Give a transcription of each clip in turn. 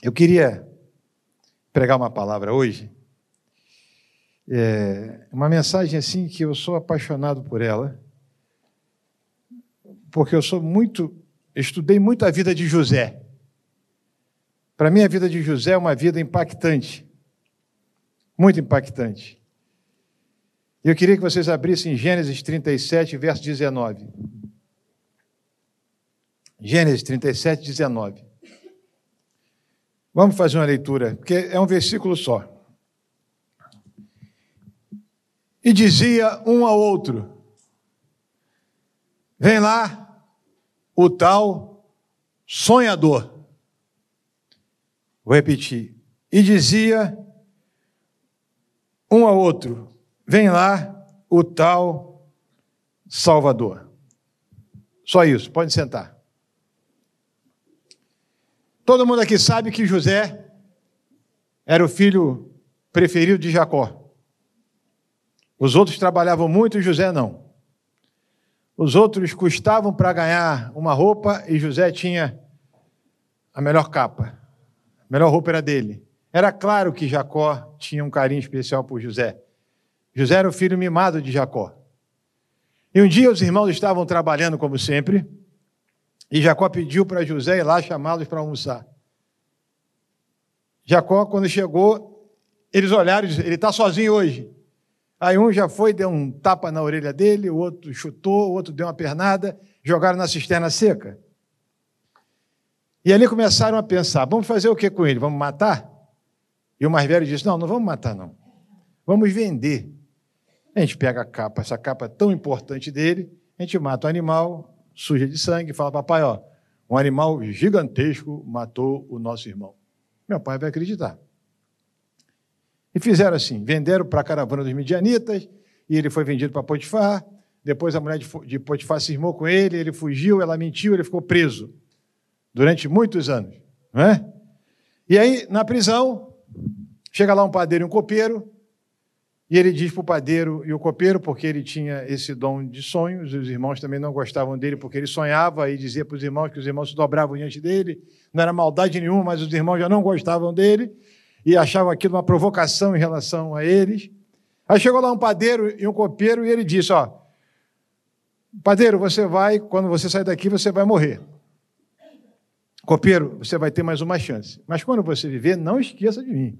Eu queria pregar uma palavra hoje, é, uma mensagem assim que eu sou apaixonado por ela, porque eu sou muito, estudei muito a vida de José. Para mim, a vida de José é uma vida impactante, muito impactante. Eu queria que vocês abrissem Gênesis 37, verso 19. Gênesis 37, 19. Vamos fazer uma leitura, porque é um versículo só. E dizia um ao outro: Vem lá o tal sonhador. Vou repetir. E dizia um ao outro: Vem lá o tal Salvador. Só isso, pode sentar. Todo mundo aqui sabe que José era o filho preferido de Jacó. Os outros trabalhavam muito e José não. Os outros custavam para ganhar uma roupa e José tinha a melhor capa. A melhor roupa era dele. Era claro que Jacó tinha um carinho especial por José. José era o filho mimado de Jacó. E um dia os irmãos estavam trabalhando como sempre, e Jacó pediu para José ir lá chamá-los para almoçar. Jacó, quando chegou, eles olharam e disseram: ele está sozinho hoje. Aí um já foi, deu um tapa na orelha dele, o outro chutou, o outro deu uma pernada, jogaram na cisterna seca. E ali começaram a pensar: vamos fazer o que com ele? Vamos matar? E o mais velho disse: não, não vamos matar, não. Vamos vender. A gente pega a capa, essa capa tão importante dele, a gente mata o animal, suja de sangue, fala, papai, ó, um animal gigantesco matou o nosso irmão. Meu pai vai acreditar. E fizeram assim: venderam para a caravana dos midianitas, e ele foi vendido para Potifar. Depois a mulher de Potifar se irmou com ele, ele fugiu, ela mentiu, ele ficou preso durante muitos anos. Não é? E aí, na prisão, chega lá um padeiro e um copeiro, e ele diz para o padeiro e o copeiro, porque ele tinha esse dom de sonhos, os irmãos também não gostavam dele, porque ele sonhava e dizia para os irmãos que os irmãos se dobravam diante dele. Não era maldade nenhuma, mas os irmãos já não gostavam dele e achavam aquilo uma provocação em relação a eles. Aí chegou lá um padeiro e um copeiro e ele disse: Ó, padeiro, você vai, quando você sair daqui, você vai morrer. Copeiro, você vai ter mais uma chance. Mas quando você viver, não esqueça de mim.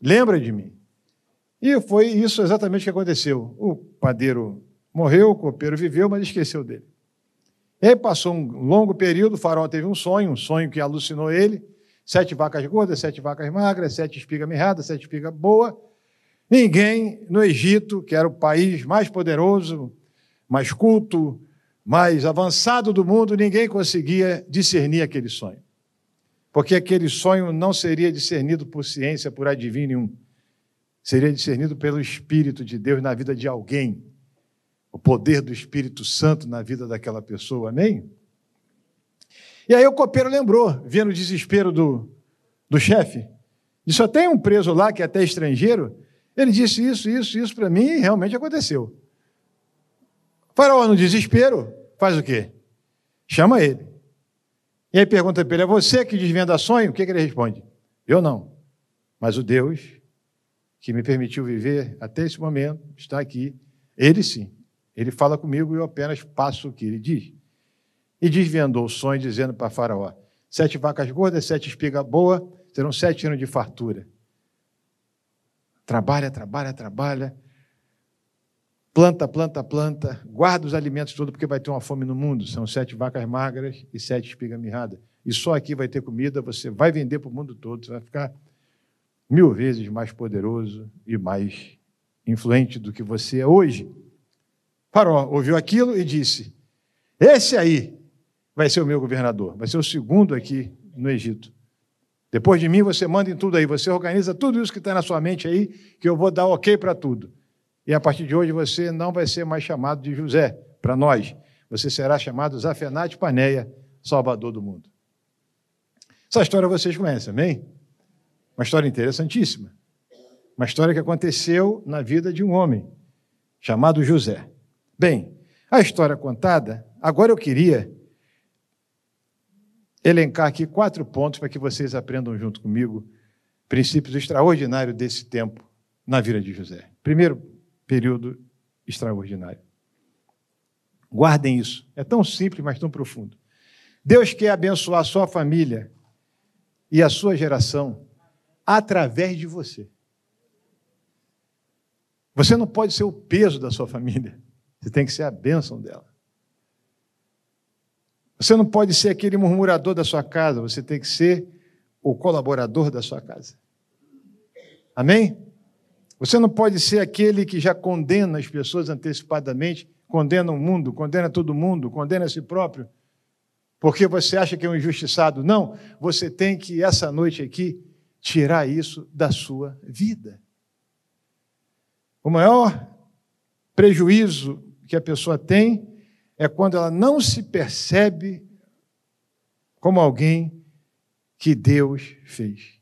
Lembra de mim. E foi isso exatamente que aconteceu. O padeiro morreu, o copeiro viveu, mas esqueceu dele. E aí passou um longo período, o faraó teve um sonho, um sonho que alucinou ele. Sete vacas gordas, sete vacas magras, sete espigas mirradas, sete espigas boas. Ninguém no Egito, que era o país mais poderoso, mais culto, mais avançado do mundo, ninguém conseguia discernir aquele sonho. Porque aquele sonho não seria discernido por ciência, por adivinho nenhum seria discernido pelo Espírito de Deus na vida de alguém, o poder do Espírito Santo na vida daquela pessoa, amém? E aí o copeiro lembrou, vendo o desespero do, do chefe, disse: só tem um preso lá que é até estrangeiro. Ele disse isso, isso, isso para mim e realmente aconteceu. Faraó, no desespero, faz o quê? Chama ele. E aí pergunta para ele: é você que desvenda sonho? O que, que ele responde? Eu não, mas o Deus que me permitiu viver até esse momento, está aqui. Ele sim. Ele fala comigo e eu apenas passo o que ele diz. E desvendou o sonho, dizendo para Faraó: sete vacas gordas, sete espigas boas, serão sete anos de fartura. Trabalha, trabalha, trabalha. Planta, planta, planta. Guarda os alimentos todos, porque vai ter uma fome no mundo. São sete vacas magras e sete espigas mirradas. E só aqui vai ter comida, você vai vender para o mundo todo. Você vai ficar mil vezes mais poderoso e mais influente do que você é hoje. Faraó ouviu aquilo e disse: Esse aí vai ser o meu governador, vai ser o segundo aqui no Egito. Depois de mim, você manda em tudo aí, você organiza tudo isso que está na sua mente aí, que eu vou dar ok para tudo. E a partir de hoje você não vai ser mais chamado de José, para nós. Você será chamado Zafenate Paneia, Salvador do mundo. Essa história vocês conhecem, amém? Uma história interessantíssima. Uma história que aconteceu na vida de um homem chamado José. Bem, a história contada, agora eu queria elencar aqui quatro pontos para que vocês aprendam junto comigo princípios extraordinários desse tempo na vida de José. Primeiro período extraordinário. Guardem isso. É tão simples, mas tão profundo. Deus quer abençoar a sua família e a sua geração através de você. Você não pode ser o peso da sua família, você tem que ser a bênção dela. Você não pode ser aquele murmurador da sua casa, você tem que ser o colaborador da sua casa. Amém? Você não pode ser aquele que já condena as pessoas antecipadamente, condena o mundo, condena todo mundo, condena a si próprio, porque você acha que é um injustiçado. Não, você tem que, essa noite aqui, tirar isso da sua vida. O maior prejuízo que a pessoa tem é quando ela não se percebe como alguém que Deus fez.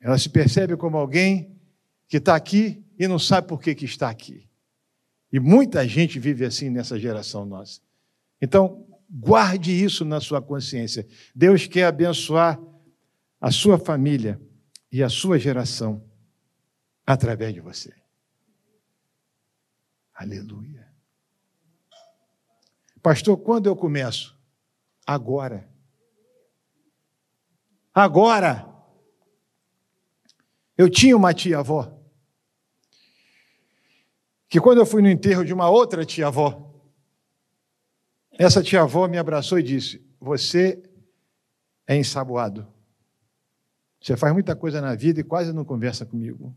Ela se percebe como alguém que está aqui e não sabe por que, que está aqui. E muita gente vive assim nessa geração nossa. Então, guarde isso na sua consciência. Deus quer abençoar a sua família e a sua geração através de você. Aleluia. Pastor, quando eu começo? Agora. Agora. Eu tinha uma tia-avó. Que quando eu fui no enterro de uma outra tia-avó, essa tia-avó me abraçou e disse: Você é ensaboado. Você faz muita coisa na vida e quase não conversa comigo.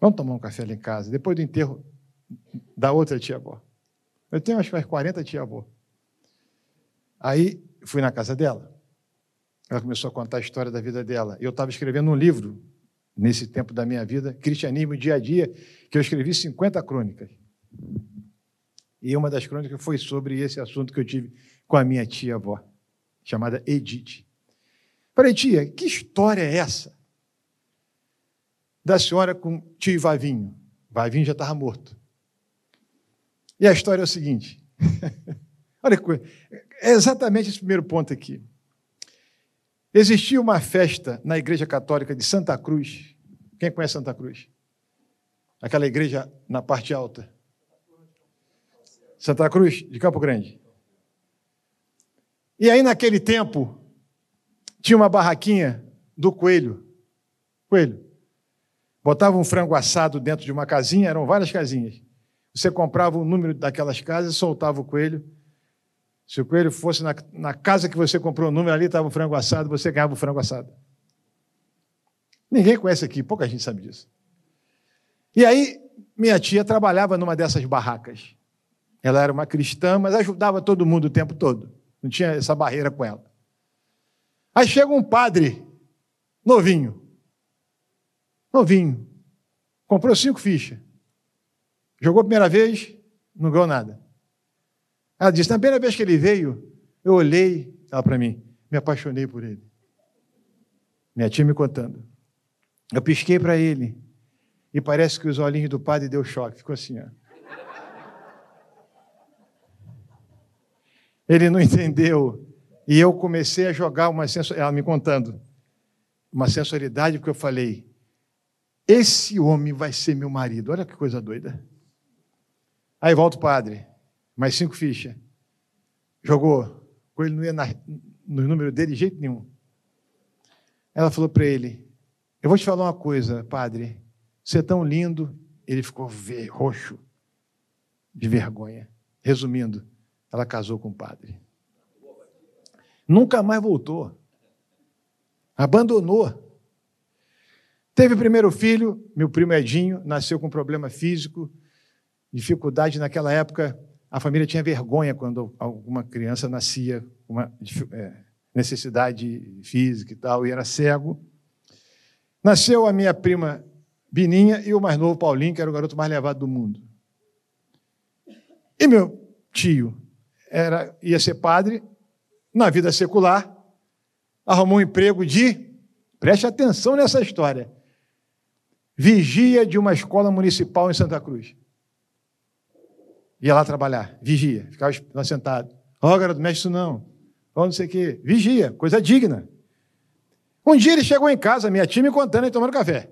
Vamos tomar um café lá em casa, depois do enterro da outra tia-avó. Eu tenho acho que mais 40 tia-avó. Aí fui na casa dela. Ela começou a contar a história da vida dela. Eu estava escrevendo um livro nesse tempo da minha vida, Cristianismo Dia a Dia, que eu escrevi 50 crônicas. E uma das crônicas foi sobre esse assunto que eu tive com a minha tia-avó, chamada Edith. Falei, tia, que história é essa? Da senhora com tio Vavinho. Vavinho já estava morto. E a história é o seguinte: olha que coisa, é exatamente esse primeiro ponto aqui. Existia uma festa na Igreja Católica de Santa Cruz. Quem conhece Santa Cruz? Aquela igreja na parte alta. Santa Cruz de Campo Grande. E aí, naquele tempo, tinha uma barraquinha do coelho. Coelho. Botava um frango assado dentro de uma casinha, eram várias casinhas. Você comprava o número daquelas casas, soltava o coelho. Se o coelho fosse na, na casa que você comprou o número, ali estava o frango assado, você ganhava o frango assado. Ninguém conhece aqui, pouca gente sabe disso. E aí, minha tia trabalhava numa dessas barracas. Ela era uma cristã, mas ajudava todo mundo o tempo todo. Não tinha essa barreira com ela. Aí chega um padre, novinho. Novinho. Comprou cinco fichas. Jogou a primeira vez, não ganhou nada. Ela disse: na primeira vez que ele veio, eu olhei ela para mim, me apaixonei por ele. Minha tia me contando. Eu pisquei para ele e parece que os olhinhos do padre deu choque, ficou assim, ó. Ele não entendeu e eu comecei a jogar uma sensualidade, ela me contando, uma sensualidade porque eu falei: esse homem vai ser meu marido. Olha que coisa doida. Aí volta o padre, mais cinco fichas. Jogou. Ele não ia na, no número dele de jeito nenhum. Ela falou para ele: Eu vou te falar uma coisa, padre. Você é tão lindo. Ele ficou roxo, de vergonha. Resumindo, ela casou com o padre. Nunca mais voltou. Abandonou. Teve o primeiro filho, meu primo Edinho, nasceu com problema físico, dificuldade naquela época, a família tinha vergonha quando alguma criança nascia com uma é, necessidade física e tal, e era cego. Nasceu a minha prima Bininha e o mais novo Paulinho, que era o garoto mais levado do mundo. E meu tio era, ia ser padre, na vida secular, arrumou um emprego de, preste atenção nessa história, vigia de uma escola municipal em Santa Cruz. Ia lá trabalhar, vigia, ficava lá sentado. Ó, oh, garoto, mexe isso não. ou não sei o quê. Vigia, coisa digna. Um dia ele chegou em casa, minha tia me contando e tomando café.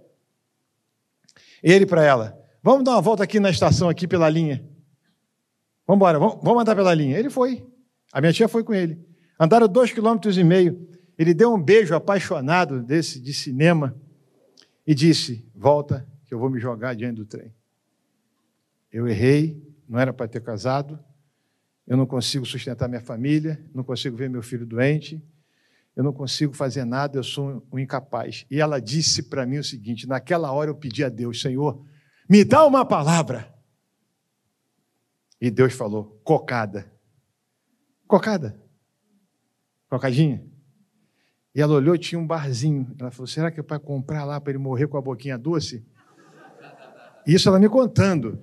Ele para ela, vamos dar uma volta aqui na estação, aqui pela linha. Vamos embora, vamos andar pela linha. Ele foi. A minha tia foi com ele. Andaram dois quilômetros e meio. Ele deu um beijo apaixonado desse de cinema e disse: Volta, que eu vou me jogar diante do trem. Eu errei, não era para ter casado, eu não consigo sustentar minha família, não consigo ver meu filho doente, eu não consigo fazer nada, eu sou um incapaz. E ela disse para mim o seguinte: naquela hora eu pedi a Deus, Senhor, me dá uma palavra. E Deus falou: cocada. Cocada. Cocadinha. E ela olhou, tinha um barzinho. Ela falou: será que é para comprar lá para ele morrer com a boquinha doce? Isso ela me contando.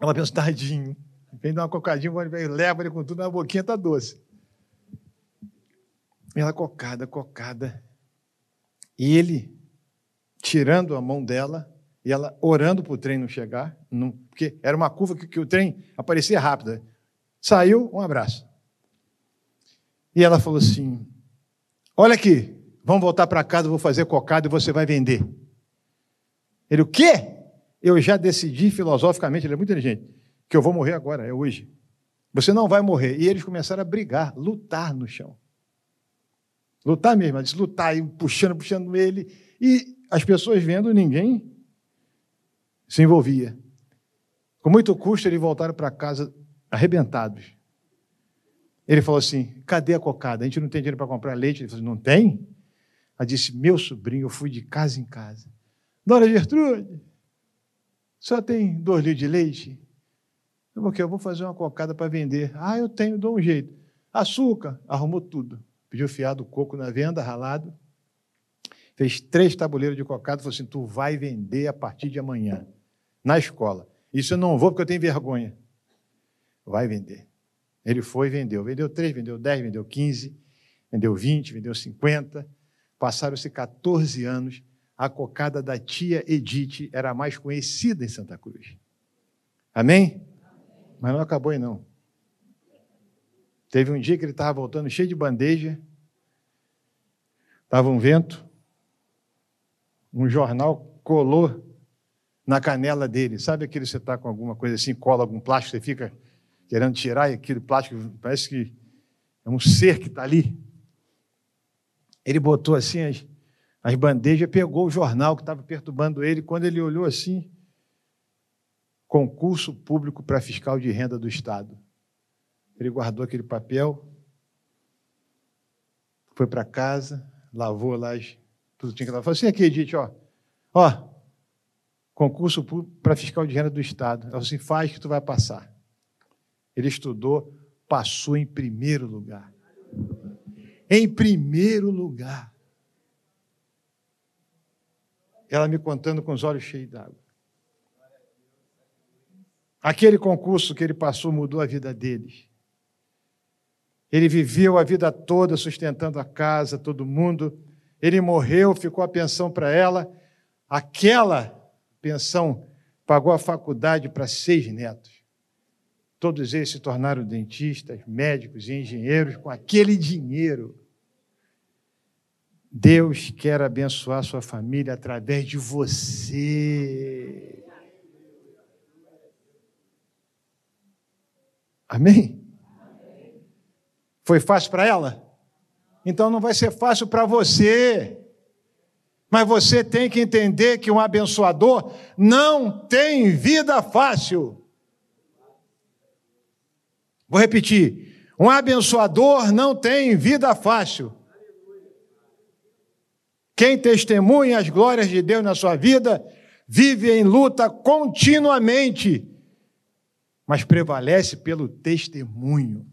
Ela pensou, tadinho. Vem dar uma cocadinha, leva ele com tudo, na boquinha está doce. Ela cocada, cocada. E ele, tirando a mão dela, e ela orando para o trem não chegar, não, porque era uma curva que, que o trem aparecia rápido. Saiu, um abraço. E ela falou assim: Olha aqui, vamos voltar para casa, vou fazer cocada e você vai vender. Ele, o quê? Eu já decidi filosoficamente, ele é muito inteligente que eu vou morrer agora, é hoje. Você não vai morrer. E eles começaram a brigar, lutar no chão. Lutar mesmo, ela disse lutar, e puxando, puxando ele. E as pessoas vendo, ninguém se envolvia. Com muito custo, eles voltaram para casa arrebentados. Ele falou assim: cadê a cocada? A gente não tem dinheiro para comprar leite. Ele falou: não tem? Ela disse: meu sobrinho, eu fui de casa em casa. Dona Gertrude, só tem dois litros de leite? Porque eu vou fazer uma cocada para vender. Ah, eu tenho, dou um jeito. Açúcar, arrumou tudo. Pediu fiado coco na venda, ralado. Fez três tabuleiros de cocada, falou assim: tu vai vender a partir de amanhã, na escola. Isso eu não vou porque eu tenho vergonha. Vai vender. Ele foi e vendeu. Vendeu três, vendeu dez, vendeu quinze, vendeu vinte, vendeu cinquenta. Passaram-se 14 anos. A cocada da tia Edith era a mais conhecida em Santa Cruz. Amém? Mas não acabou aí, não. Teve um dia que ele estava voltando cheio de bandeja, estava um vento, um jornal colou na canela dele. Sabe aquele você está com alguma coisa assim, cola algum plástico, você fica querendo tirar e aquele plástico parece que é um ser que está ali. Ele botou assim as, as bandejas, pegou o jornal que estava perturbando ele. Quando ele olhou assim, concurso público para fiscal de renda do Estado. Ele guardou aquele papel, foi para casa, lavou lá, tudo tinha que lavar. Falou assim, aqui, Edith, ó, ó, concurso para fiscal de renda do Estado. Ela assim, faz que tu vai passar. Ele estudou, passou em primeiro lugar. Em primeiro lugar. Ela me contando com os olhos cheios d'água. Aquele concurso que ele passou mudou a vida deles. Ele viveu a vida toda sustentando a casa, todo mundo. Ele morreu, ficou a pensão para ela. Aquela pensão pagou a faculdade para seis netos. Todos eles se tornaram dentistas, médicos e engenheiros com aquele dinheiro. Deus quer abençoar sua família através de você. Amém? Foi fácil para ela? Então não vai ser fácil para você. Mas você tem que entender que um abençoador não tem vida fácil. Vou repetir: um abençoador não tem vida fácil. Quem testemunha as glórias de Deus na sua vida vive em luta continuamente mas prevalece pelo testemunho.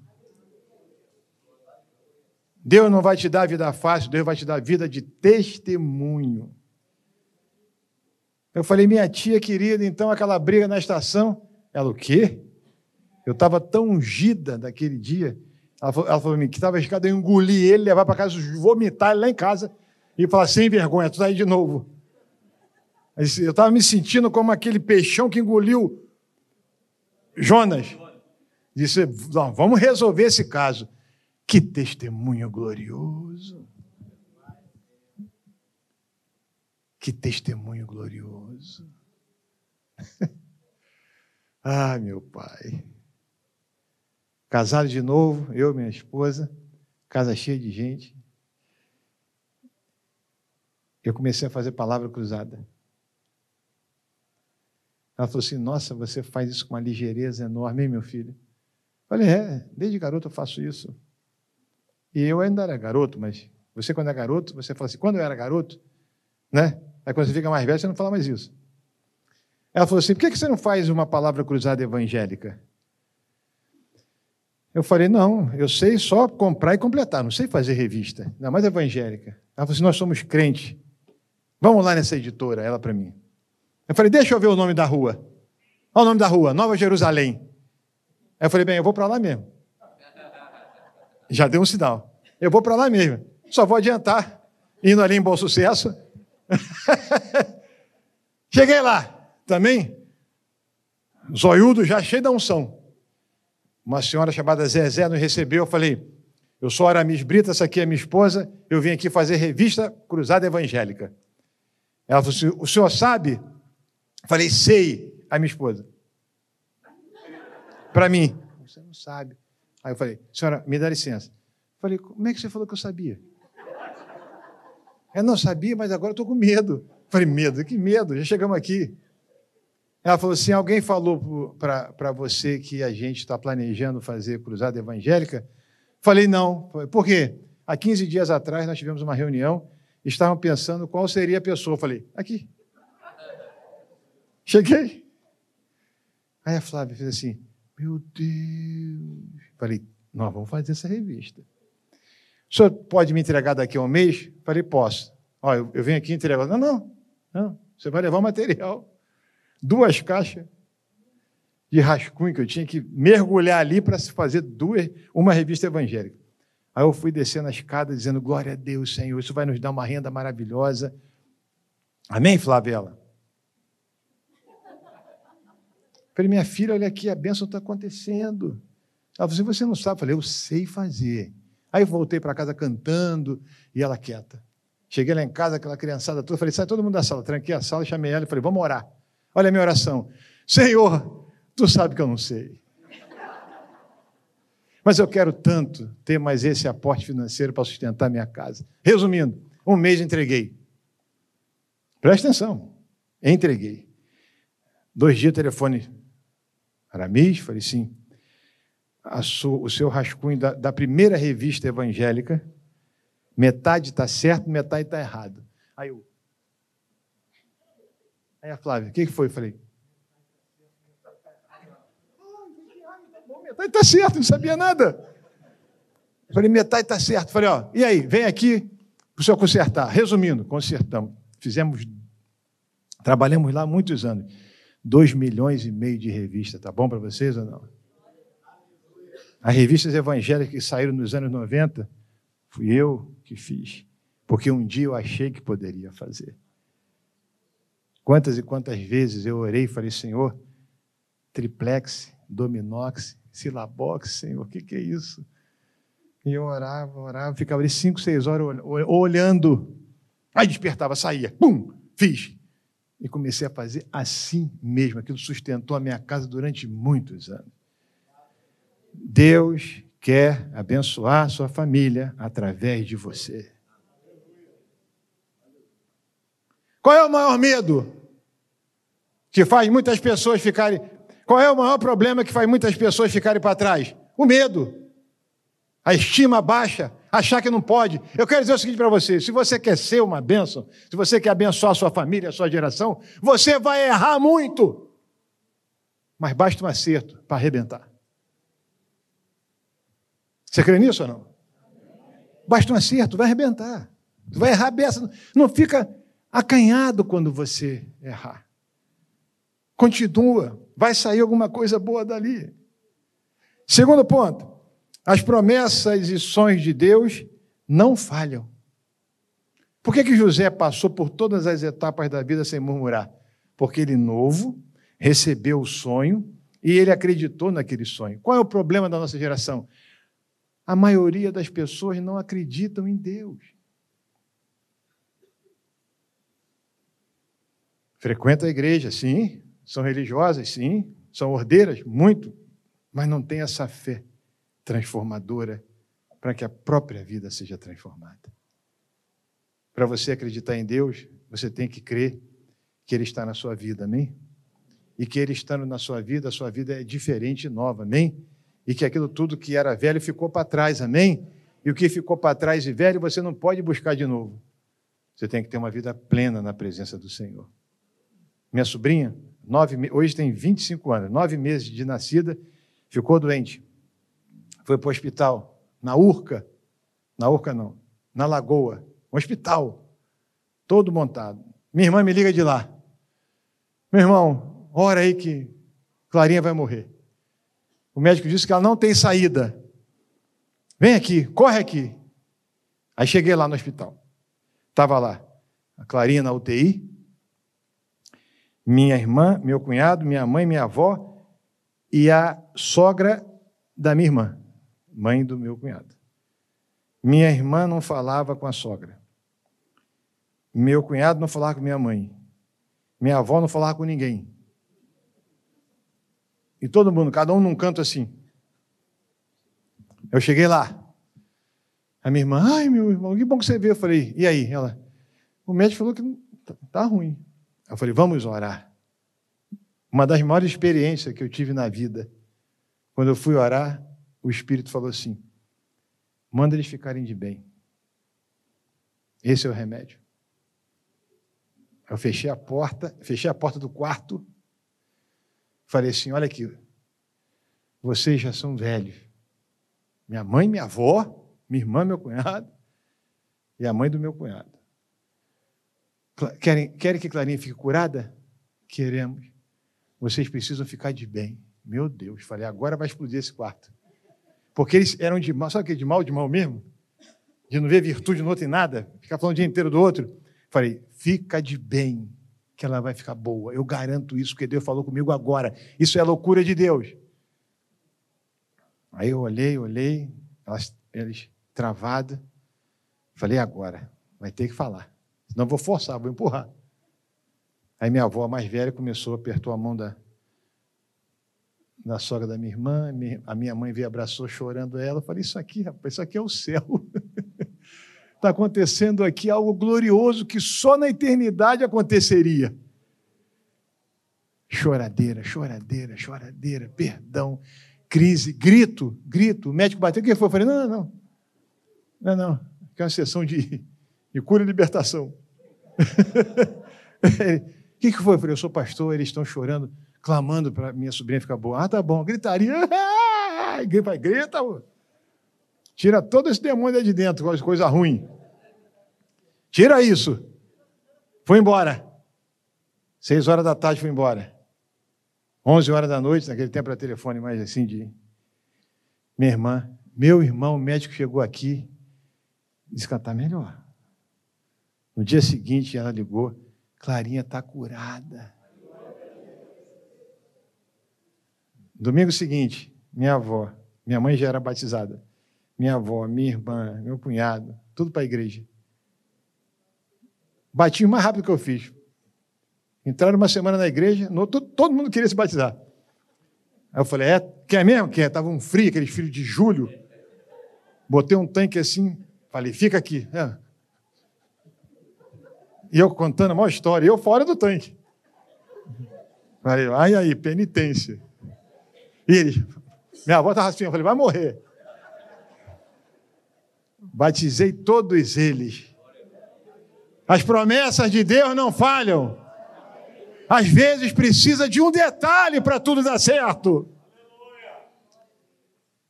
Deus não vai te dar vida fácil, Deus vai te dar vida de testemunho. Eu falei, minha tia querida, então aquela briga na estação. Ela, o quê? Eu estava tão ungida naquele dia. Ela falou, ela falou que estava escada, eu engoli ele, levar para casa, vomitar ele lá em casa e falar, sem vergonha, tu tá aí de novo. Eu estava me sentindo como aquele peixão que engoliu Jonas. Disse: vamos resolver esse caso. Que testemunho glorioso. Que testemunho glorioso. ah, meu pai. Casado de novo, eu e minha esposa, casa cheia de gente. Eu comecei a fazer palavra cruzada. Ela falou assim: Nossa, você faz isso com uma ligeireza enorme, hein, meu filho? Eu falei: É, desde garoto eu faço isso. E eu ainda era garoto, mas você, quando é garoto, você fala assim: Quando eu era garoto, né? Aí quando você fica mais velho, você não fala mais isso. Ela falou assim: Por que você não faz uma palavra cruzada evangélica? Eu falei: Não, eu sei só comprar e completar, não sei fazer revista, ainda mais evangélica. Ela falou assim: Nós somos crentes. Vamos lá nessa editora, ela para mim. Eu falei, deixa eu ver o nome da rua. Olha o nome da rua, Nova Jerusalém. Aí eu falei, bem, eu vou para lá mesmo. Já deu um sinal. Eu vou para lá mesmo. Só vou adiantar, indo ali em Bom Sucesso. Cheguei lá, também, zoiudo, já cheio da unção. Uma senhora chamada Zezé nos recebeu, eu falei, eu sou Aramis Brita, essa aqui é minha esposa, eu vim aqui fazer revista Cruzada Evangélica. Ela falou assim, o senhor sabe Falei, sei, a minha esposa. Para mim. Você não sabe. Aí eu falei, senhora, me dá licença. Falei, como é que você falou que eu sabia? Eu não sabia, mas agora estou com medo. Falei, medo? Que medo? Já chegamos aqui. Ela falou assim: alguém falou para você que a gente está planejando fazer cruzada evangélica? Falei, não. Por quê? Há 15 dias atrás nós tivemos uma reunião, estavam pensando qual seria a pessoa. Falei, aqui. Cheguei. Aí a Flávia fez assim: Meu Deus. Falei: Nós vamos fazer essa revista. O senhor pode me entregar daqui a um mês? Falei: Posso. Ó, eu, eu venho aqui entregar. Não, não, não. Você vai levar o material. Duas caixas de rascunho que eu tinha que mergulhar ali para se fazer duas, uma revista evangélica. Aí eu fui descendo a escada dizendo: Glória a Deus, Senhor, isso vai nos dar uma renda maravilhosa. Amém, Flavela? Falei, minha filha, olha aqui, a bênção está acontecendo. Ela falou assim, você não sabe? Eu falei, eu sei fazer. Aí voltei para casa cantando e ela quieta. Cheguei lá em casa, aquela criançada toda, falei, sai todo mundo da sala. Tranquei a sala, chamei ela e falei, vamos orar. Olha a minha oração. Senhor, tu sabe que eu não sei. Mas eu quero tanto ter mais esse aporte financeiro para sustentar minha casa. Resumindo, um mês entreguei. Presta atenção. Entreguei. Dois dias, telefone Aramis, falei sim. O seu rascunho da, da, primeira revista evangélica, metade está certo, metade está errado. Aí eu. Aí a Flávia, o que, que foi? Eu falei. Metade está certo, não sabia nada. Eu falei, metade está certo. Eu falei, ó, e aí, vem aqui para o senhor consertar. Resumindo, consertamos. Fizemos, trabalhamos lá muitos anos. 2 milhões e meio de revistas, tá bom para vocês ou não? As revistas evangélicas que saíram nos anos 90, fui eu que fiz, porque um dia eu achei que poderia fazer. Quantas e quantas vezes eu orei e falei, Senhor, triplex, dominox, silabox, Senhor, o que, que é isso? E eu orava, orava, ficava ali cinco, seis horas olhando. Aí despertava, saía, pum, fiz. E comecei a fazer assim mesmo. Aquilo sustentou a minha casa durante muitos anos. Deus quer abençoar sua família através de você. Qual é o maior medo que faz muitas pessoas ficarem. Qual é o maior problema que faz muitas pessoas ficarem para trás? O medo. A estima baixa, achar que não pode. Eu quero dizer o seguinte para você: se você quer ser uma bênção, se você quer abençoar sua família, sua geração, você vai errar muito. Mas basta um acerto para arrebentar. Você crê nisso ou não? Basta um acerto, vai arrebentar. vai errar beça. Não fica acanhado quando você errar. Continua, vai sair alguma coisa boa dali. Segundo ponto, as promessas e sonhos de Deus não falham. Por que, que José passou por todas as etapas da vida sem murmurar? Porque ele, novo, recebeu o sonho, E ele acreditou naquele sonho. Qual é o problema da nossa geração? A maioria das pessoas não acreditam em Deus. Frequenta a igreja, sim. São religiosas, sim. São ordeiras, muito. Mas não tem essa fé transformadora para que a própria vida seja transformada. Para você acreditar em Deus, você tem que crer que Ele está na sua vida, amém? E que Ele estando na sua vida, a sua vida é diferente e nova, amém? E que aquilo tudo que era velho ficou para trás, amém? E o que ficou para trás e velho, você não pode buscar de novo. Você tem que ter uma vida plena na presença do Senhor. Minha sobrinha, nove, hoje tem 25 anos, nove meses de nascida, ficou doente. Foi para o hospital, na Urca, na Urca não, na Lagoa, um hospital, todo montado. Minha irmã me liga de lá. Meu irmão, ora aí que Clarinha vai morrer. O médico disse que ela não tem saída. Vem aqui, corre aqui. Aí cheguei lá no hospital. Estava lá a Clarinha na UTI, minha irmã, meu cunhado, minha mãe, minha avó e a sogra da minha irmã, mãe do meu cunhado. Minha irmã não falava com a sogra. Meu cunhado não falava com minha mãe. Minha avó não falava com ninguém. E todo mundo, cada um num canto assim. Eu cheguei lá. A minha irmã, ai meu irmão, que bom que você veio. Eu falei, e aí? Ela, o médico falou que tá, tá ruim. Eu falei, vamos orar. Uma das maiores experiências que eu tive na vida, quando eu fui orar, o Espírito falou assim: manda eles ficarem de bem. Esse é o remédio. Eu fechei a porta, fechei a porta do quarto, falei assim: olha aqui, vocês já são velhos. Minha mãe, minha avó, minha irmã, meu cunhado, e a mãe do meu cunhado. Querem, querem que Clarinha fique curada? Queremos. Vocês precisam ficar de bem. Meu Deus, falei, agora vai explodir esse quarto. Porque eles eram de mal, sabe o que? De mal, de mal mesmo? De não ver virtude no outro em nada, ficar falando o dia inteiro do outro. Falei, fica de bem, que ela vai ficar boa. Eu garanto isso, porque Deus falou comigo agora. Isso é loucura de Deus. Aí eu olhei, olhei, elas, eles travadas. Falei, agora, vai ter que falar. Senão vou forçar, vou empurrar. Aí minha avó mais velha começou, apertou a mão da, da sogra da minha irmã, a minha mãe veio, abraçou chorando ela. Eu falei, isso aqui, rapaz, isso aqui é o céu. Está acontecendo aqui algo glorioso que só na eternidade aconteceria. Choradeira, choradeira, choradeira, perdão, crise, grito, grito. O médico bateu, o que foi? Eu falei, não, não, não. Não, não. Aqui é uma sessão de, de cura e libertação. O que, que foi? Eu falei, eu sou pastor, eles estão chorando, clamando para minha sobrinha ficar boa. Ah, tá bom, gritaria. Grita, grita. Tira todo esse demônio de dentro, coisa ruim. Tira isso. Foi embora. Seis horas da tarde foi embora. Onze horas da noite, naquele tempo era telefone mais assim de. Minha irmã, meu irmão, o médico chegou aqui, disse que ela está melhor. No dia seguinte ela ligou, Clarinha está curada. Domingo seguinte, minha avó, minha mãe já era batizada minha avó, minha irmã, meu cunhado, tudo para a igreja. Bati o mais rápido que eu fiz. Entraram uma semana na igreja, no, todo, todo, mundo queria se batizar. Aí eu falei, é, quer mesmo? Quer? Estava um frio, aqueles frios de julho. Botei um tanque assim, falei, fica aqui. É. E eu contando a maior história, eu fora do tanque. Falei, ai aí, penitência. E ele, minha avó estava assim, eu falei, vai morrer. Batizei todos eles. As promessas de Deus não falham. Às vezes precisa de um detalhe para tudo dar certo.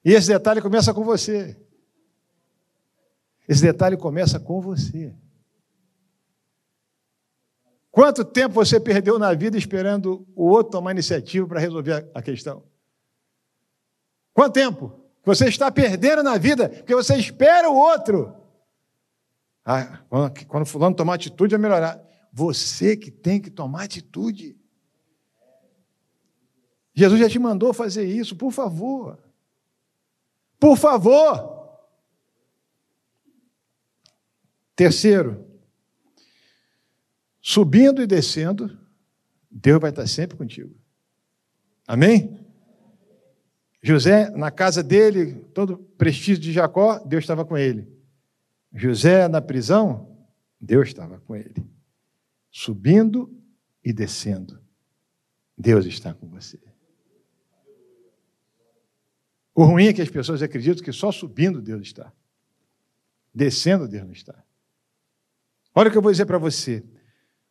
E esse detalhe começa com você. Esse detalhe começa com você. Quanto tempo você perdeu na vida esperando o outro tomar iniciativa para resolver a questão? Quanto tempo? Você está perdendo na vida porque você espera o outro. Ah, quando, quando fulano tomar atitude, vai melhorar. Você que tem que tomar atitude. Jesus já te mandou fazer isso, por favor. Por favor. Terceiro, subindo e descendo, Deus vai estar sempre contigo. Amém? José, na casa dele, todo prestígio de Jacó, Deus estava com ele. José na prisão, Deus estava com ele. Subindo e descendo, Deus está com você. O ruim é que as pessoas acreditam que só subindo Deus está. Descendo Deus não está. Olha o que eu vou dizer para você.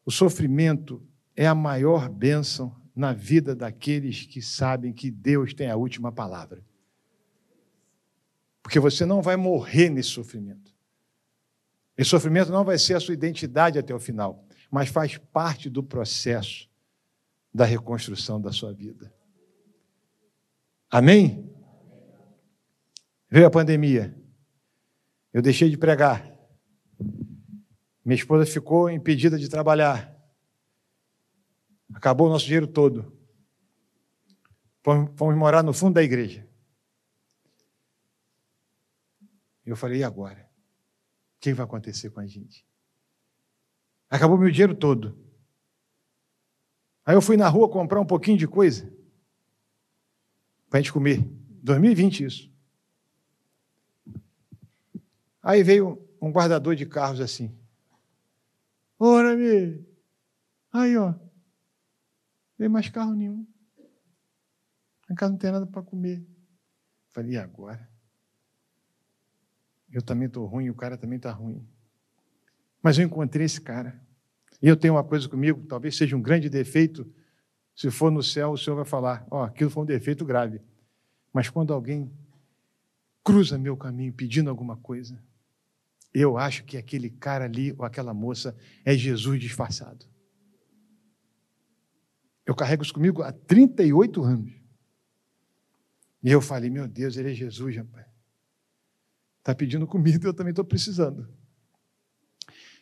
O sofrimento é a maior bênção na vida daqueles que sabem que Deus tem a última palavra. Porque você não vai morrer nesse sofrimento. Esse sofrimento não vai ser a sua identidade até o final, mas faz parte do processo da reconstrução da sua vida. Amém? Veio a pandemia. Eu deixei de pregar. Minha esposa ficou impedida de trabalhar. Acabou o nosso dinheiro todo. Fomos morar no fundo da igreja. Eu falei, e agora? O que vai acontecer com a gente? Acabou meu dinheiro todo. Aí eu fui na rua comprar um pouquinho de coisa para a gente comer. 2020 isso. Aí veio um guardador de carros assim. Ora, me. Aí, ó. Veio mais carro nenhum. Na casa não tem nada para comer. Falei, e agora? Eu também estou ruim, o cara também está ruim. Mas eu encontrei esse cara. E eu tenho uma coisa comigo, talvez seja um grande defeito. Se for no céu, o Senhor vai falar: Ó, oh, aquilo foi um defeito grave. Mas quando alguém cruza meu caminho pedindo alguma coisa, eu acho que aquele cara ali ou aquela moça é Jesus disfarçado. Eu carrego isso comigo há 38 anos. E eu falei, meu Deus, ele é Jesus, rapaz. Está pedindo comida, eu também estou precisando.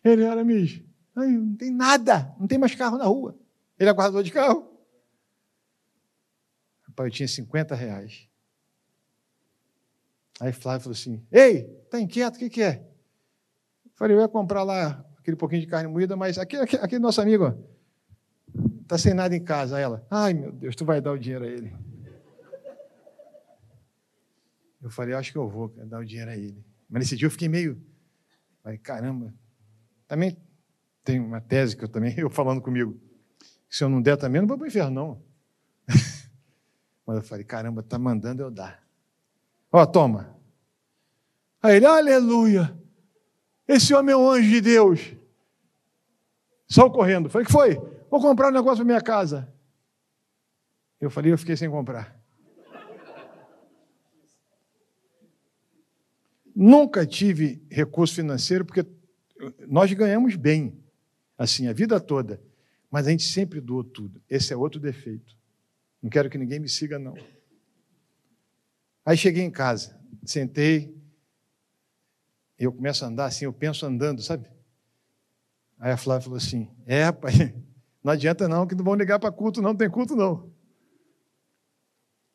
Ele era mesmo. Não tem nada, não tem mais carro na rua. Ele é guardador de carro. Rapaz, eu tinha 50 reais. Aí Flávio falou assim: Ei, tá inquieto, o que, que é? Falei, eu ia comprar lá aquele pouquinho de carne moída, mas aquele, aquele nosso amigo está sem nada em casa. Ela, ai meu Deus, tu vai dar o dinheiro a ele. Eu falei, acho que eu vou dar o dinheiro a ele. Mas nesse dia eu fiquei meio, falei, caramba. Também tem uma tese que eu também, eu falando comigo, se eu não der também, não vou para o inferno, não. Mas eu falei, caramba, tá mandando eu dar. Ó, toma. Aí ele, aleluia. Esse homem é um anjo de Deus. Só correndo. Falei, que foi? Vou comprar um negócio para minha casa. Eu falei, eu fiquei sem comprar. Nunca tive recurso financeiro, porque nós ganhamos bem, assim, a vida toda. Mas a gente sempre doou tudo. Esse é outro defeito. Não quero que ninguém me siga, não. Aí cheguei em casa, sentei, eu começo a andar assim, eu penso andando, sabe? Aí a Flávia falou assim: É, rapaz, não adianta não, que não vão ligar para culto, não, tem culto não.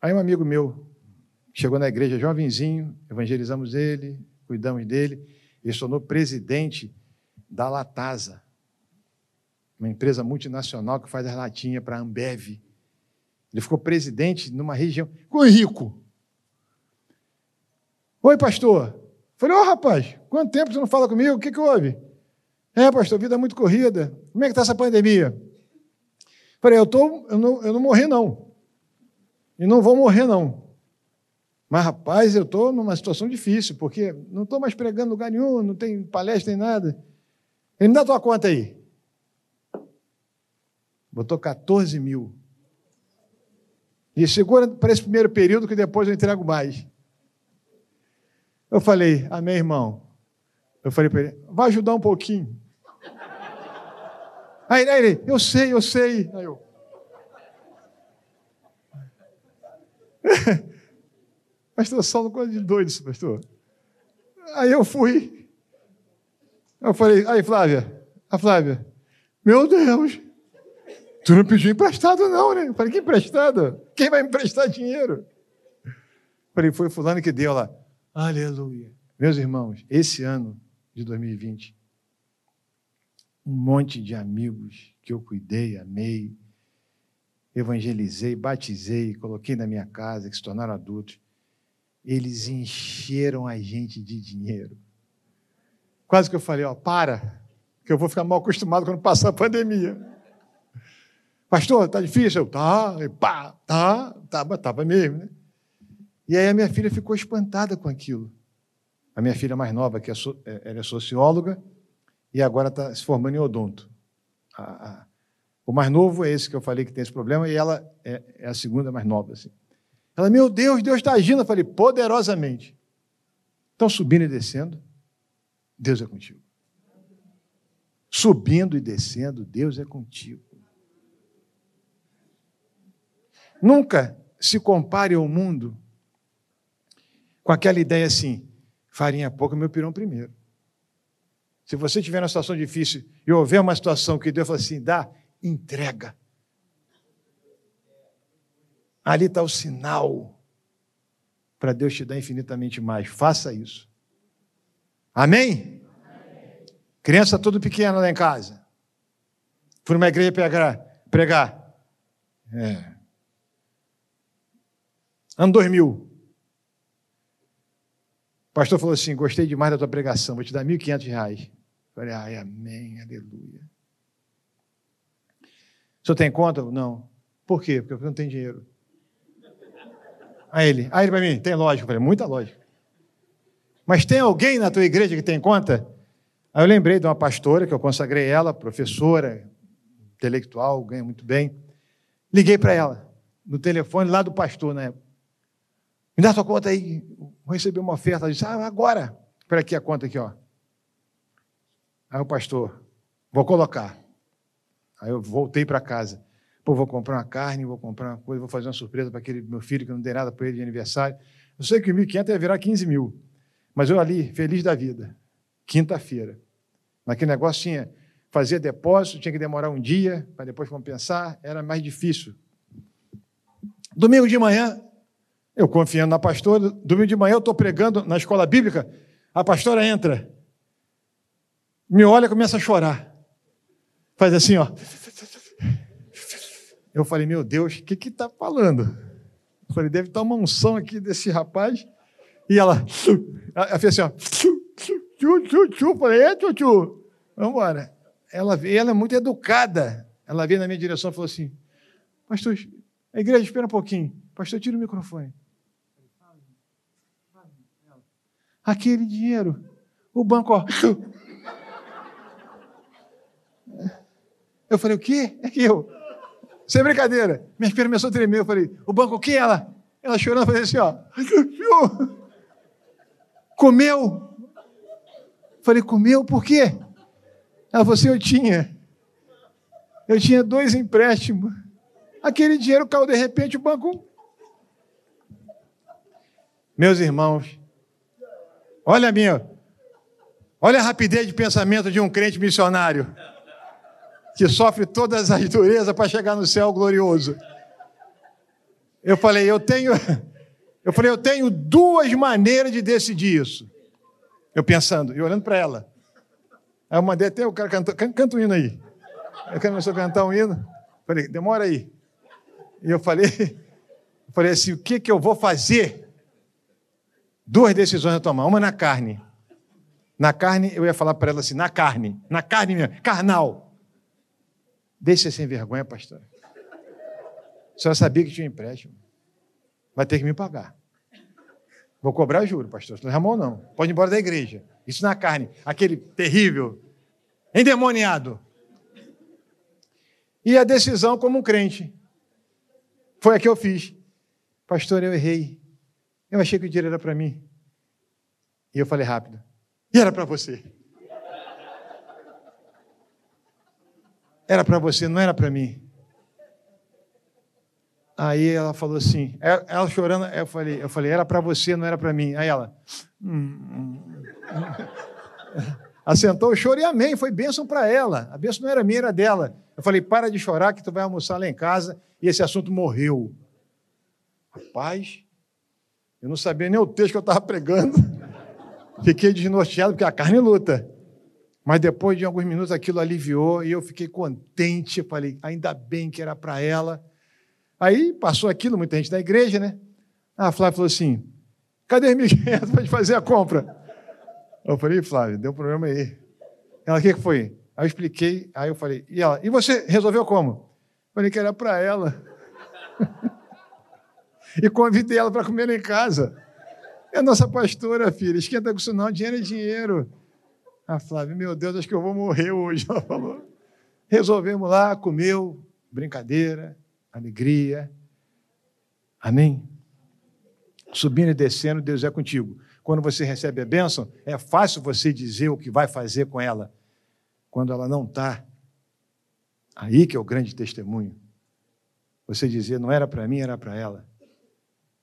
Aí um amigo meu chegou na igreja, jovenzinho, evangelizamos ele, cuidamos dele, ele se tornou presidente da Latasa, uma empresa multinacional que faz as latinhas para a Ambev. Ele ficou presidente numa região. Ficou rico. Oi, pastor. Falei, ô oh, rapaz, quanto tempo você não fala comigo? O que, que houve? É, pastor, vida é muito corrida. Como é que está essa pandemia? Falei, eu, tô, eu, não, eu não morri, não. E não vou morrer, não. Mas, rapaz, eu estou numa situação difícil, porque não estou mais pregando lugar nenhum, não tem palestra nem nada. Ele me dá tua conta aí. Botou 14 mil. E segura para esse primeiro período, que depois eu entrego mais. Eu falei, amém, irmão. Eu falei para ele, vai ajudar um pouquinho. Aí, aí ele, eu sei, eu sei. Aí eu. pastor Saulo, coisa de doido isso, pastor. Aí eu fui. Eu falei, aí Flávia, a Flávia, meu Deus, Tu não pediu emprestado, não, né? Eu falei, que emprestado? Quem vai emprestar dinheiro? Eu falei, foi fulano que deu lá. Aleluia. Meus irmãos, esse ano de 2020, um monte de amigos que eu cuidei, amei, evangelizei, batizei, coloquei na minha casa, que se tornaram adultos, eles encheram a gente de dinheiro. Quase que eu falei, ó, para, que eu vou ficar mal acostumado quando passar a pandemia. Pastor, tá difícil? Eu, tá, e pá, tá, tava, tava mesmo, né? E aí a minha filha ficou espantada com aquilo. A minha filha mais nova, que é, é, ela é socióloga, e agora está se formando em odonto. A, a, o mais novo é esse que eu falei que tem esse problema, e ela é, é a segunda mais nova. Assim. Ela, meu Deus, Deus está agindo. Eu falei, poderosamente. Estão subindo e descendo, Deus é contigo. Subindo e descendo, Deus é contigo. Nunca se compare ao mundo com aquela ideia assim: farinha pouco, meu pirão primeiro. Se você tiver uma situação difícil e houver uma situação que Deus fala assim, dá, entrega. Ali está o sinal para Deus te dar infinitamente mais. Faça isso. Amém? Amém? Criança tudo pequena lá em casa. Fui numa igreja pregar. pregar. É. Ano 2000. O pastor falou assim: Gostei demais da tua pregação, vou te dar 1.500 reais. Falei, ai, amém, aleluia. O senhor tem conta? Não. Por quê? Porque eu não tenho dinheiro. Aí ele, aí ele para mim, tem lógica. Eu falei, muita lógica. Mas tem alguém na tua igreja que tem conta? Aí eu lembrei de uma pastora que eu consagrei ela, professora, intelectual, ganha muito bem. Liguei para ela, no telefone lá do pastor na época. Me dá tua conta aí. Vou receber uma oferta. Ela disse, ah, agora. Espera aqui a conta aqui, ó. Aí o pastor, vou colocar. Aí eu voltei para casa. Pô, vou comprar uma carne, vou comprar uma coisa, vou fazer uma surpresa para aquele meu filho que não dei nada para ele de aniversário. Eu sei que 1.500 ia virar 15 mil. Mas eu ali, feliz da vida, quinta-feira. Naquele negócio tinha, fazia depósito, tinha que demorar um dia para depois compensar, era mais difícil. Domingo de manhã, eu confiando na pastora, domingo de manhã eu estou pregando na escola bíblica, a pastora entra me olha e começa a chorar. Faz assim, ó. Eu falei, meu Deus, o que que está falando? Eu falei, deve estar uma unção aqui desse rapaz. E ela, ela fez assim, ó. Tchu, tchu, tchu. Falei, é, tchu, tchu. Vamos. Ela, ela é muito educada. Ela veio na minha direção e falou assim, pastor, a igreja, espera um pouquinho. Pastor, tira o microfone. Aquele dinheiro, o banco, ó, Eu falei, o quê? É eu. Sem brincadeira. Minha perna começou a tremer. Eu falei, o banco, o que ela? Ela chorando, falei assim, ó. Comeu? Falei, comeu por quê? Ela falou assim, eu tinha. Eu tinha dois empréstimos. Aquele dinheiro caiu de repente, o banco. Meus irmãos, olha a minha, olha a rapidez de pensamento de um crente missionário que sofre todas as durezas para chegar no céu glorioso. Eu falei, eu tenho, eu falei, eu tenho duas maneiras de decidir isso. Eu pensando e olhando para ela. Aí eu mandei até o cara cantar, canta um hino aí. Aí começou a cantar um hino. Falei, demora aí. E eu falei, eu falei assim, o que que eu vou fazer? Duas decisões a tomar, uma na carne. Na carne, eu ia falar para ela assim, na carne, na carne mesmo, carnal. Deixe sem vergonha, pastor. A senhora sabia que tinha um empréstimo. Vai ter que me pagar. Vou cobrar juro, pastor. Não Ramon, não. Pode ir embora da igreja. Isso na carne. Aquele terrível, endemoniado. E a decisão como um crente. Foi a que eu fiz. Pastor, eu errei. Eu achei que o dinheiro era para mim. E eu falei rápido. E era para você. Era para você, não era para mim. Aí ela falou assim, ela, ela chorando, eu falei, eu falei, era para você, não era para mim. Aí ela, hum, hum, hum. assentou e amém, foi bênção para ela. A bênção não era minha, era dela. Eu falei, para de chorar que tu vai almoçar lá em casa e esse assunto morreu. Rapaz, eu não sabia nem o texto que eu estava pregando. Fiquei desnorteado, porque a carne luta. Mas depois de alguns minutos aquilo aliviou e eu fiquei contente. Falei, ainda bem que era para ela. Aí passou aquilo, muita gente da igreja, né? A Flávia falou assim: cadê os 1.500 para fazer a compra? Eu falei, Flávia, deu problema aí. Ela, o que foi? Aí eu expliquei, aí eu falei, e ela, e você resolveu como? Eu falei que era para ela. e convidei ela para comer em casa. É nossa pastora, filha, esquenta com isso não, dinheiro é dinheiro. A Flávia, meu Deus, acho que eu vou morrer hoje. Ela falou. Resolvemos lá, comeu, brincadeira, alegria. Amém? Subindo e descendo, Deus é contigo. Quando você recebe a bênção, é fácil você dizer o que vai fazer com ela. Quando ela não está, aí que é o grande testemunho. Você dizer, não era para mim, era para ela.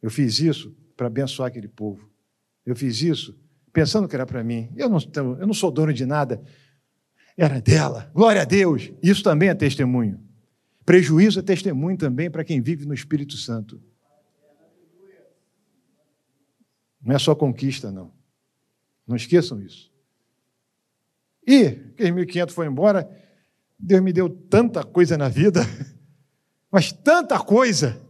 Eu fiz isso para abençoar aquele povo. Eu fiz isso pensando que era para mim. Eu não, eu não sou dono de nada. Era dela. Glória a Deus. Isso também é testemunho. Prejuízo é testemunho também para quem vive no Espírito Santo. Não é só conquista, não. Não esqueçam isso. E, que 1.500 foi embora, Deus me deu tanta coisa na vida, mas tanta coisa,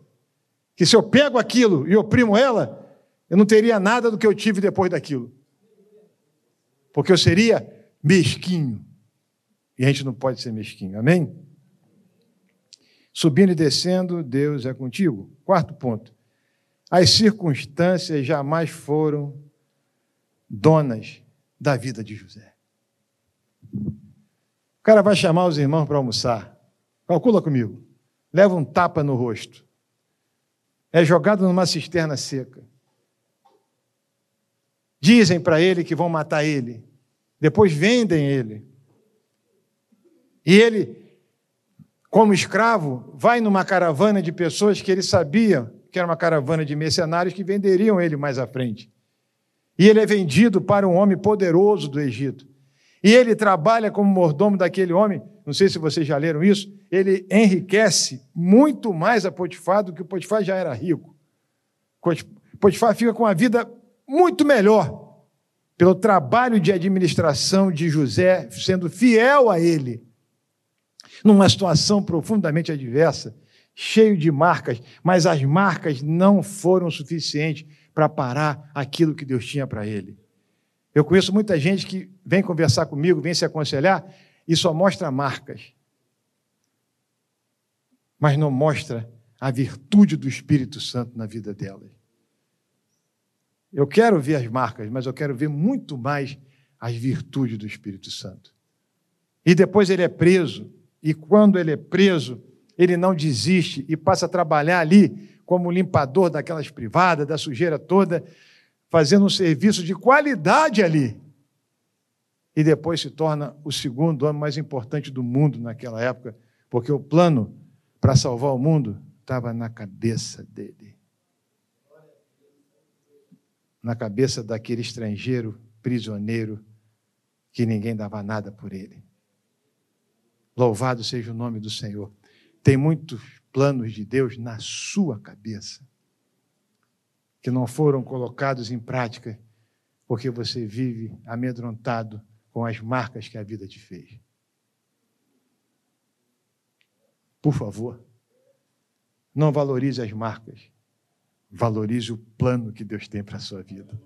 que se eu pego aquilo e oprimo ela, eu não teria nada do que eu tive depois daquilo. Porque eu seria mesquinho. E a gente não pode ser mesquinho, amém? Subindo e descendo, Deus é contigo. Quarto ponto. As circunstâncias jamais foram donas da vida de José. O cara vai chamar os irmãos para almoçar. Calcula comigo. Leva um tapa no rosto. É jogado numa cisterna seca. Dizem para ele que vão matar ele. Depois vendem ele. E ele, como escravo, vai numa caravana de pessoas que ele sabia que era uma caravana de mercenários que venderiam ele mais à frente. E ele é vendido para um homem poderoso do Egito. E ele trabalha como mordomo daquele homem. Não sei se vocês já leram isso. Ele enriquece muito mais a Potifar do que o Potifar já era rico. Potifar fica com a vida muito melhor pelo trabalho de administração de José, sendo fiel a ele, numa situação profundamente adversa cheio de marcas, mas as marcas não foram suficientes para parar aquilo que Deus tinha para ele. Eu conheço muita gente que vem conversar comigo, vem se aconselhar e só mostra marcas, mas não mostra a virtude do Espírito Santo na vida delas. Eu quero ver as marcas, mas eu quero ver muito mais as virtudes do Espírito Santo. E depois ele é preso, e quando ele é preso, ele não desiste e passa a trabalhar ali como limpador daquelas privadas, da sujeira toda, fazendo um serviço de qualidade ali. E depois se torna o segundo homem mais importante do mundo naquela época, porque o plano para salvar o mundo estava na cabeça dele. Na cabeça daquele estrangeiro prisioneiro que ninguém dava nada por ele. Louvado seja o nome do Senhor. Tem muitos planos de Deus na sua cabeça que não foram colocados em prática porque você vive amedrontado com as marcas que a vida te fez. Por favor, não valorize as marcas, valorize o plano que Deus tem para a sua vida.